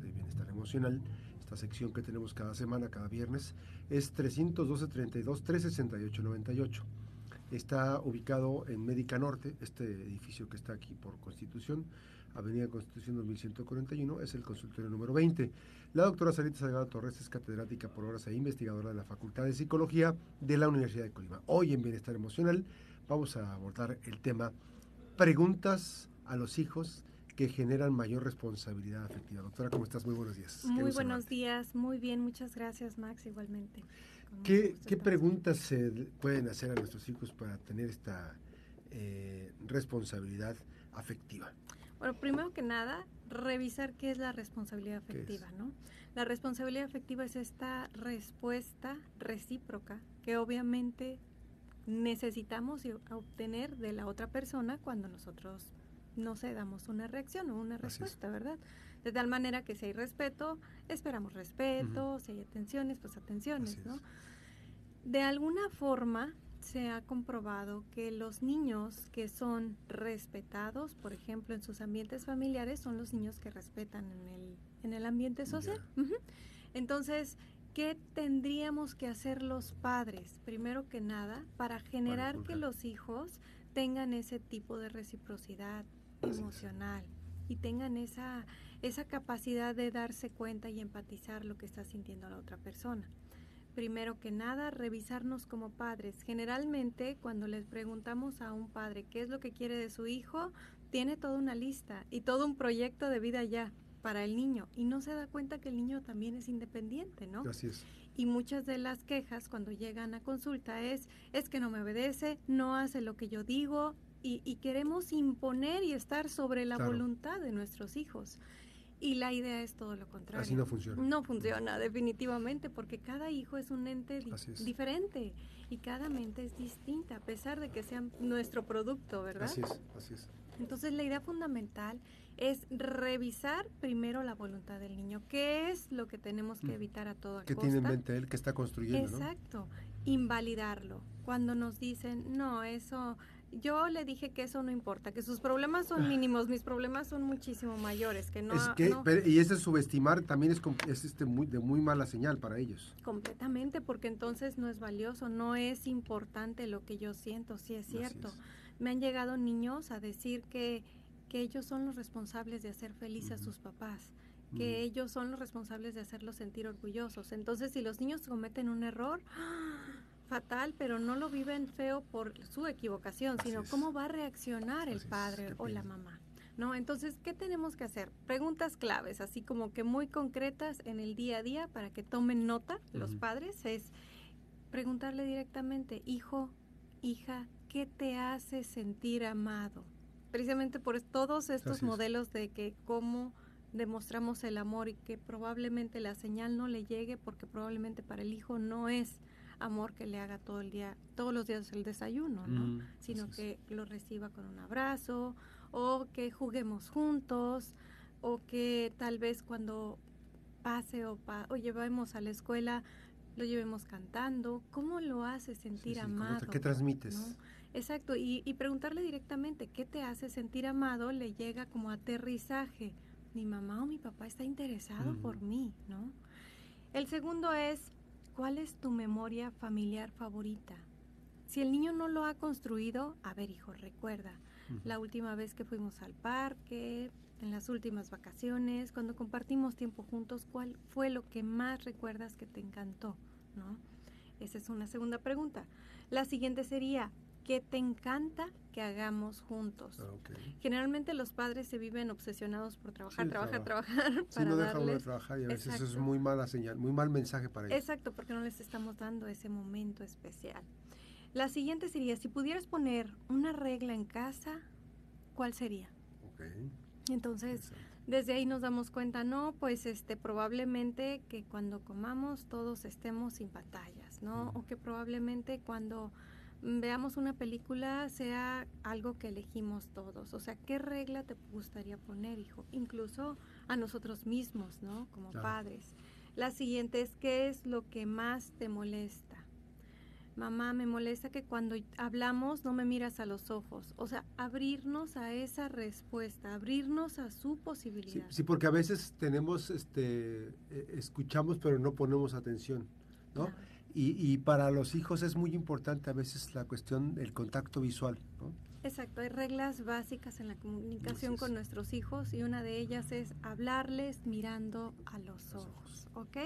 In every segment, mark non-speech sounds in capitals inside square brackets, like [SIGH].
De Bienestar Emocional, esta sección que tenemos cada semana, cada viernes, es 312 32 368 98. Está ubicado en Médica Norte, este edificio que está aquí por Constitución, Avenida Constitución 2141, es el consultorio número 20. La doctora Sarita Salgado Torres es catedrática por horas e investigadora de la Facultad de Psicología de la Universidad de Colima. Hoy en Bienestar Emocional vamos a abordar el tema preguntas a los hijos que generan mayor responsabilidad afectiva. Doctora, ¿cómo estás? Muy buenos días. Muy buenos días, muy bien, muchas gracias Max, igualmente. ¿Qué, preguntas se pueden hacer a nuestros hijos para tener esta eh, responsabilidad afectiva? Bueno, primero que nada, revisar qué es la responsabilidad afectiva, ¿no? La responsabilidad afectiva es esta respuesta recíproca que obviamente necesitamos obtener de la otra persona cuando nosotros no se damos una reacción o una respuesta, ¿verdad? De tal manera que si hay respeto, esperamos respeto, si hay atenciones, pues atenciones, ¿no? De alguna forma, se ha comprobado que los niños que son respetados, por ejemplo, en sus ambientes familiares, son los niños que respetan en el, en el ambiente social. Entonces, ¿qué tendríamos que hacer los padres, primero que nada, para generar que los hijos tengan ese tipo de reciprocidad emocional y tengan esa, esa capacidad de darse cuenta y empatizar lo que está sintiendo la otra persona? primero que nada, revisarnos como padres. Generalmente, cuando les preguntamos a un padre qué es lo que quiere de su hijo, tiene toda una lista y todo un proyecto de vida ya para el niño y no se da cuenta que el niño también es independiente, ¿no? Así es. Y muchas de las quejas cuando llegan a consulta es, es que no me obedece, no hace lo que yo digo y, queremos imponer y estar sobre la voluntad de nuestros hijos. Y la idea es todo lo contrario. Así no funciona. No funciona, definitivamente, porque cada hijo es un ente diferente y cada mente es distinta, a pesar de que sean nuestro producto, ¿verdad? Así es, así es. Entonces la idea fundamental es revisar primero la voluntad del niño. ¿Qué es lo que tenemos que mm. evitar a toda ¿Qué tiene en mente él? que está construyendo? Exacto. Invalidarlo. Cuando nos dicen, no, eso yo le dije que eso no importa, que sus problemas son ah. mínimos, mis problemas son muchísimo mayores, que no... y ese subestimar también es, es este muy, de muy mala señal para ellos. Completamente, porque entonces no es valioso, no es importante lo que yo siento, sí es cierto. Me han llegado niños a decir que, que ellos son los responsables de hacer feliz a sus papás que ellos son los responsables de hacerlos sentir orgullosos. Entonces, si los niños cometen un error, fatal, pero no lo viven feo por su equivocación, sino cómo va a reaccionar el padre o la mamá. ¿No? Entonces, ¿qué tenemos que hacer? Preguntas claves, así como que muy concretas en el día a día para que tomen nota los padres, es preguntarle directamente, hijo, hija, ¿qué te hace sentir amado? Precisamente por todos estos modelos de que cómo demostramos el amor y que probablemente la señal no le llegue porque probablemente para el hijo no es amor que le haga todo el día, todos los días el desayuno, ¿no? Mm, Sino que lo reciba con un abrazo o que juguemos juntos o que tal vez cuando pase o, o llevemos a la escuela lo llevemos cantando, ¿cómo lo hace sentir amado? ¿Qué transmites? Exacto, y, y, preguntarle directamente qué te hace sentir amado le llega como aterrizaje. Mi mamá o mi papá está interesado por mí, ¿no? El segundo es ¿Cuál es tu memoria familiar favorita? Si el niño no lo ha construido, a ver hijo, recuerda la última vez que fuimos al parque, en las últimas vacaciones, cuando compartimos tiempo juntos, ¿cuál fue lo que más recuerdas que te encantó? ¿No? Esa es una segunda pregunta. La siguiente sería, ¿qué te encanta que hagamos juntos? Ah, Generalmente los padres se viven obsesionados por trabajar, trabajar, trabajar. Sí, no dejan de trabajar y a veces eso es muy mala señal, muy mal mensaje para ellos. Exacto, porque no les estamos dando ese momento especial. La siguiente sería, si pudieras poner una regla en casa, ¿cuál sería? Okay. Entonces, desde ahí nos damos cuenta, no, pues este probablemente que cuando comamos todos estemos sin pantallas, ¿no? O que probablemente cuando veamos una película sea algo que elegimos todos. O sea, ¿qué regla te gustaría poner, hijo? Incluso a nosotros mismos, ¿no? Como padres. La siguiente es, ¿qué es lo que más te molesta? mamá, me molesta que cuando hablamos no me miras a los ojos. O sea, abrirnos a esa respuesta, abrirnos a su posibilidad. Sí, porque a veces tenemos, este, eh, escuchamos pero no ponemos atención, ¿no? Y, y, para los hijos es muy importante a veces la cuestión del contacto visual, ¿no? Exacto, hay reglas básicas en la comunicación con nuestros hijos y una de ellas es hablarles mirando a los, ojos, ¿ok?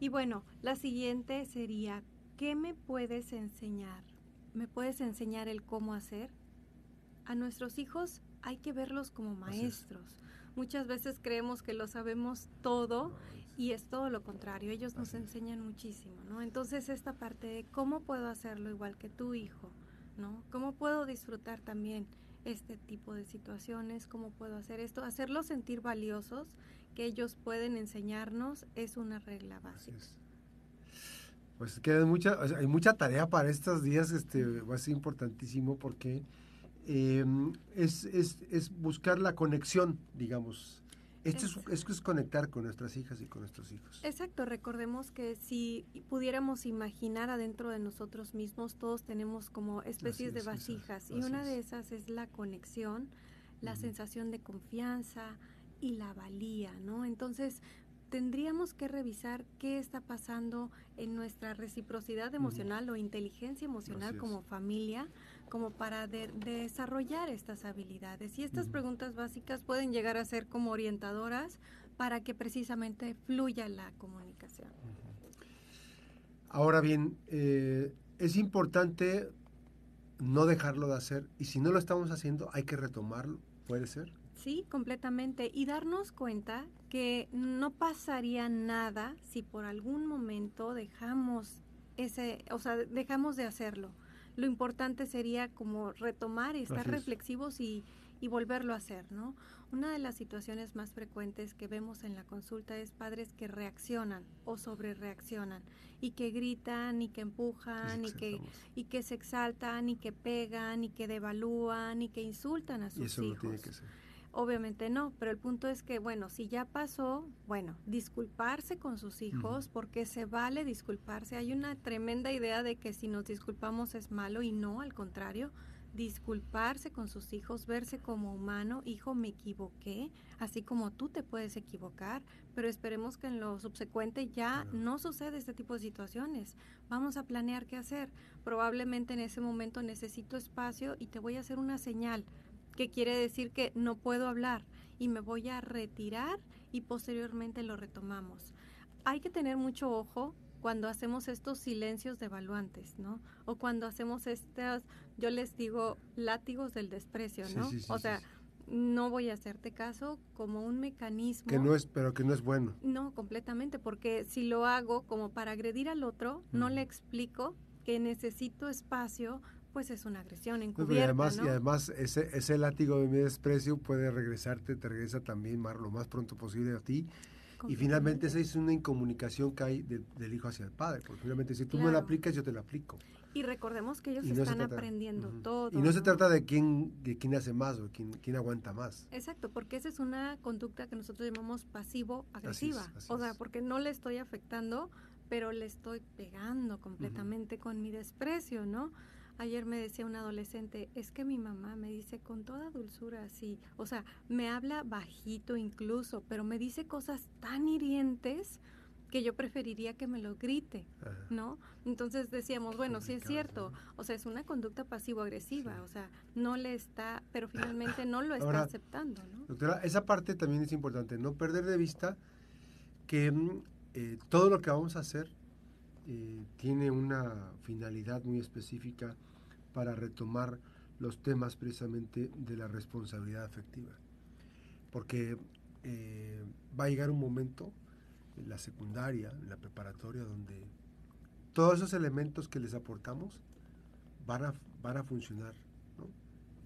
Y bueno, la siguiente sería ¿qué me puedes enseñar? ¿Me puedes enseñar el cómo hacer? A nuestros hijos hay que verlos como maestros. Muchas veces creemos que lo sabemos todo y es todo lo contrario. Ellos nos enseñan muchísimo, ¿no? Entonces esta parte de cómo puedo hacerlo igual que tu hijo, ¿no? ¿Cómo puedo disfrutar también este tipo de situaciones? ¿Cómo puedo hacer esto? Hacerlos sentir valiosos, que ellos pueden enseñarnos, es una regla básica. Pues queda mucha, hay mucha tarea para estos días, este, va a ser importantísimo porque em, es, es, es, buscar la conexión, digamos. Esto es, es, conectar con nuestras hijas y con nuestros hijos. Exacto, recordemos que si pudiéramos imaginar adentro de nosotros mismos, todos tenemos como especies de vasijas y una de esas es la conexión, la sensación de confianza y la valía, ¿no? Entonces, tendríamos que revisar qué está pasando en nuestra reciprocidad emocional o inteligencia emocional como familia, como para desarrollar estas habilidades. Y estas preguntas básicas pueden llegar a ser como orientadoras para que precisamente fluya la comunicación. Ahora bien, eh, es importante no dejarlo de hacer y si no lo estamos haciendo hay que retomarlo, ¿puede ser? Sí, completamente. Y darnos cuenta que no pasaría nada si por algún momento dejamos ese, o sea, dejamos de hacerlo. Lo importante sería como retomar y estar reflexivos y, y volverlo a hacer, ¿no? Una de las situaciones más frecuentes que vemos en la consulta es padres que reaccionan o sobre reaccionan y que gritan y que empujan y que, y que se exaltan y que pegan y que devalúan y que insultan a sus y eso hijos. tiene que ser. Obviamente no, pero el punto es que, bueno, si ya pasó, bueno, disculparse con sus hijos, porque se vale disculparse. Hay una tremenda idea de que si nos disculpamos es malo y no, al contrario, disculparse con sus hijos, verse como humano, hijo, me equivoqué, así como tú te puedes equivocar, pero esperemos que en lo subsecuente ya no suceda este tipo de situaciones. Vamos a planear qué hacer. Probablemente en ese momento necesito espacio y te voy a hacer una señal que quiere decir que no puedo hablar y me voy a retirar y posteriormente lo retomamos. Hay que tener mucho ojo cuando hacemos estos silencios devaluantes, ¿no? O cuando hacemos estas, yo les digo, látigos del desprecio, ¿no? o sea, no voy a hacerte caso como un mecanismo. Que no es, pero que no es bueno. No, completamente, porque si lo hago como para agredir al otro, no le explico que necesito espacio pues es una agresión encubierta. y además, ¿no? y además ese, ese látigo de mi desprecio puede regresarte, te regresa también lo más pronto posible a ti. Y finalmente esa es una incomunicación que hay del hijo hacia el padre, porque finalmente si tú me la aplicas, yo te la aplico. Y recordemos que ellos están aprendiendo todo. Y no, se trata de quién, de quién hace más o quién, quién aguanta más. Exacto, porque esa es una conducta que nosotros llamamos pasivo-agresiva. O sea, porque no le estoy afectando, pero le estoy pegando completamente con mi desprecio, ¿no? Ayer me decía un adolescente, es que mi mamá me dice con toda dulzura así, o sea, me habla bajito incluso, pero me dice cosas tan hirientes que yo preferiría que me lo grite, ¿no? Entonces decíamos, bueno, sí es cierto, o sea, es una conducta pasivo-agresiva, o sea, no le está, pero finalmente no lo está aceptando, ¿no? Doctora, esa parte también es importante, no perder de vista que eh, todo lo que vamos a hacer eh, tiene una finalidad muy específica para retomar los temas precisamente de la responsabilidad afectiva. Porque eh, va a llegar un momento en la secundaria, en la preparatoria, donde todos esos elementos que les aportamos van a, van a funcionar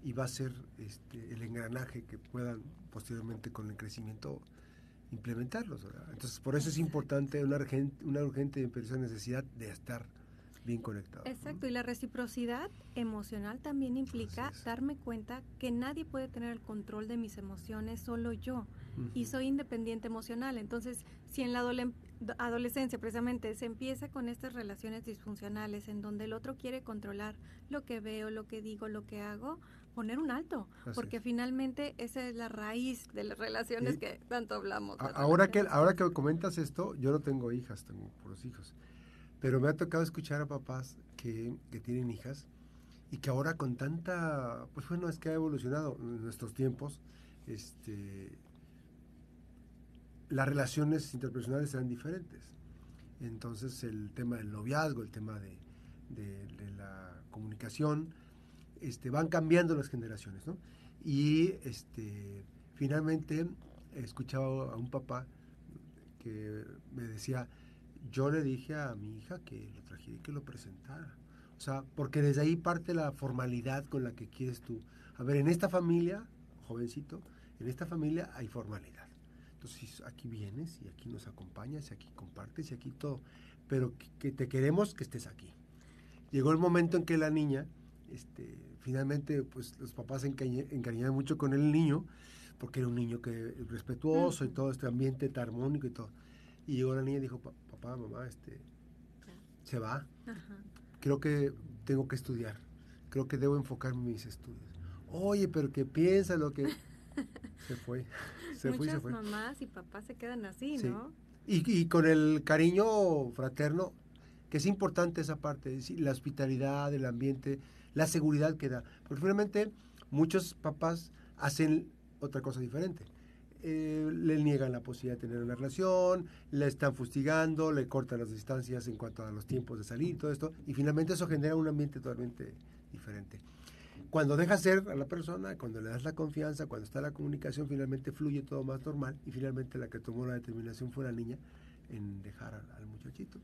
y va a ser este, el engranaje que puedan posteriormente con el crecimiento implementarlos. Entonces, por eso es importante una urgente, una urgente y necesidad de estar bien conectado. Exacto, y la reciprocidad emocional también implica darme cuenta que nadie puede tener el control de mis emociones, solo yo. y soy independiente emocional. Entonces, si en la adolescencia precisamente se empieza con estas relaciones disfuncionales en donde el otro quiere controlar lo que veo, lo que digo, lo que hago, poner un alto, porque finalmente esa es la raíz de las relaciones que tanto hablamos. ahora que, ahora que comentas esto, yo no tengo hijas, tengo puros hijos, pero me ha tocado escuchar a papás que, que tienen hijas y que ahora con tanta, pues bueno, es que ha evolucionado en nuestros tiempos, este, las relaciones interpersonales eran diferentes. Entonces el tema del noviazgo, el tema de, de la comunicación, este, van cambiando las generaciones, ¿no? Y este, finalmente escuchaba a un papá que me decía, yo le dije a mi hija que lo trajera y que lo presentara. O sea, porque desde ahí parte la formalidad con la que quieres tú. A ver, en esta familia, jovencito, en esta familia hay formalidad. Entonces aquí vienes y aquí nos acompañas y aquí compartes y aquí todo. Pero que te queremos que estés aquí. Llegó el momento en que la niña este, finalmente pues los papás se encariñaban mucho con el niño, porque era un niño que respetuoso y todo este ambiente armónico y todo. Y llegó la niña y dijo, papá, mamá, este, se va. Creo que tengo que estudiar. Creo que debo enfocar mis estudios. Oye, pero que piensa lo que... [LAUGHS] se fue. Se Muchas fue se fue. mamás y papás se quedan así, ¿no? Y, y, con el cariño fraterno, que es importante esa parte, la hospitalidad, el ambiente, la seguridad que da. Porque finalmente muchos papás hacen otra cosa diferente. Eh, le niegan la posibilidad de tener una relación, le están fustigando, le cortan las distancias en cuanto a los tiempos de salir, todo esto, y finalmente eso genera un ambiente totalmente diferente. Cuando dejas ser a la persona, cuando le das la confianza, cuando está la comunicación, finalmente fluye todo más normal y finalmente la que tomó la determinación fue la niña en dejar al muchachito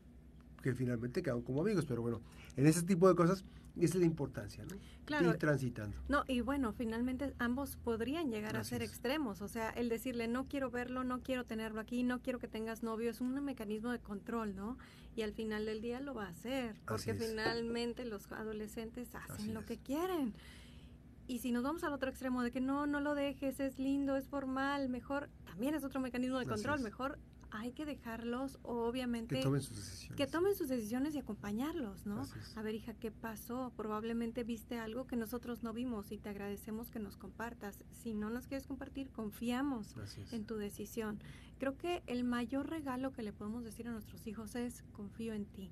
que finalmente quedaron como amigos, pero bueno, en ese tipo de cosas esa es la importancia, ¿no? Claro. Ir transitando. No, y bueno, finalmente ambos podrían llegar a ser extremos, o sea, el decirle no quiero verlo, no quiero tenerlo aquí, no quiero que tengas novio, es un mecanismo de control, ¿no? Y al final del día lo va a hacer, porque finalmente los adolescentes hacen lo que quieren. Y si nos vamos al otro extremo de que no, no lo dejes, es lindo, es formal, mejor, también es otro mecanismo de control, mejor hay que dejarlos, obviamente. Que tomen sus decisiones. Que tomen sus decisiones y acompañarlos, ¿no? A ver, hija, ¿qué pasó? Probablemente viste algo que nosotros no vimos y te agradecemos que nos compartas. Si no nos quieres compartir, confiamos en tu decisión. Creo que el mayor regalo que le podemos decir a nuestros hijos es confío en ti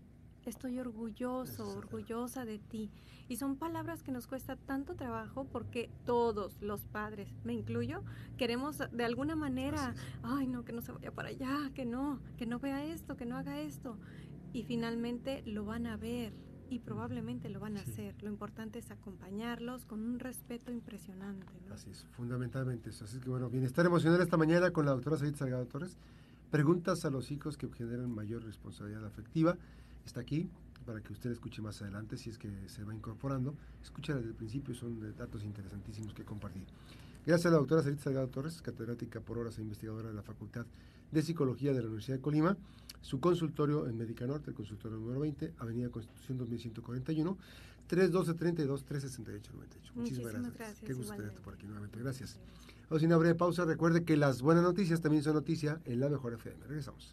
estoy orgulloso, orgullosa de ti. Y son palabras que nos cuesta tanto trabajo porque todos los padres, me incluyo, queremos de alguna manera, ay no, que no se vaya para allá, que no, que no vea esto, que no haga esto. Y finalmente lo van a ver y probablemente lo van a hacer. Lo importante es acompañarlos con un respeto impresionante. Así es, fundamentalmente eso. Así que bueno, bienestar emocional esta mañana con la doctora Said Salgado Torres. Preguntas a los hijos que generan mayor responsabilidad afectiva está aquí para que usted escuche más adelante si es que se va incorporando. Escucha desde el principio, son datos interesantísimos que compartir. Gracias a la doctora Sarita Salgado Torres, catedrática por horas e investigadora de la Facultad de Psicología de la Universidad de Colima. Su consultorio en Médica Norte, el consultorio número 20, Avenida Constitución 2141, 312-32-368-98. Muchísimas, gracias. gracias. Qué gusto tenerte por aquí nuevamente. Gracias. Vamos a una breve pausa. Recuerde que las buenas noticias también son noticia en la Mejor FM. Regresamos.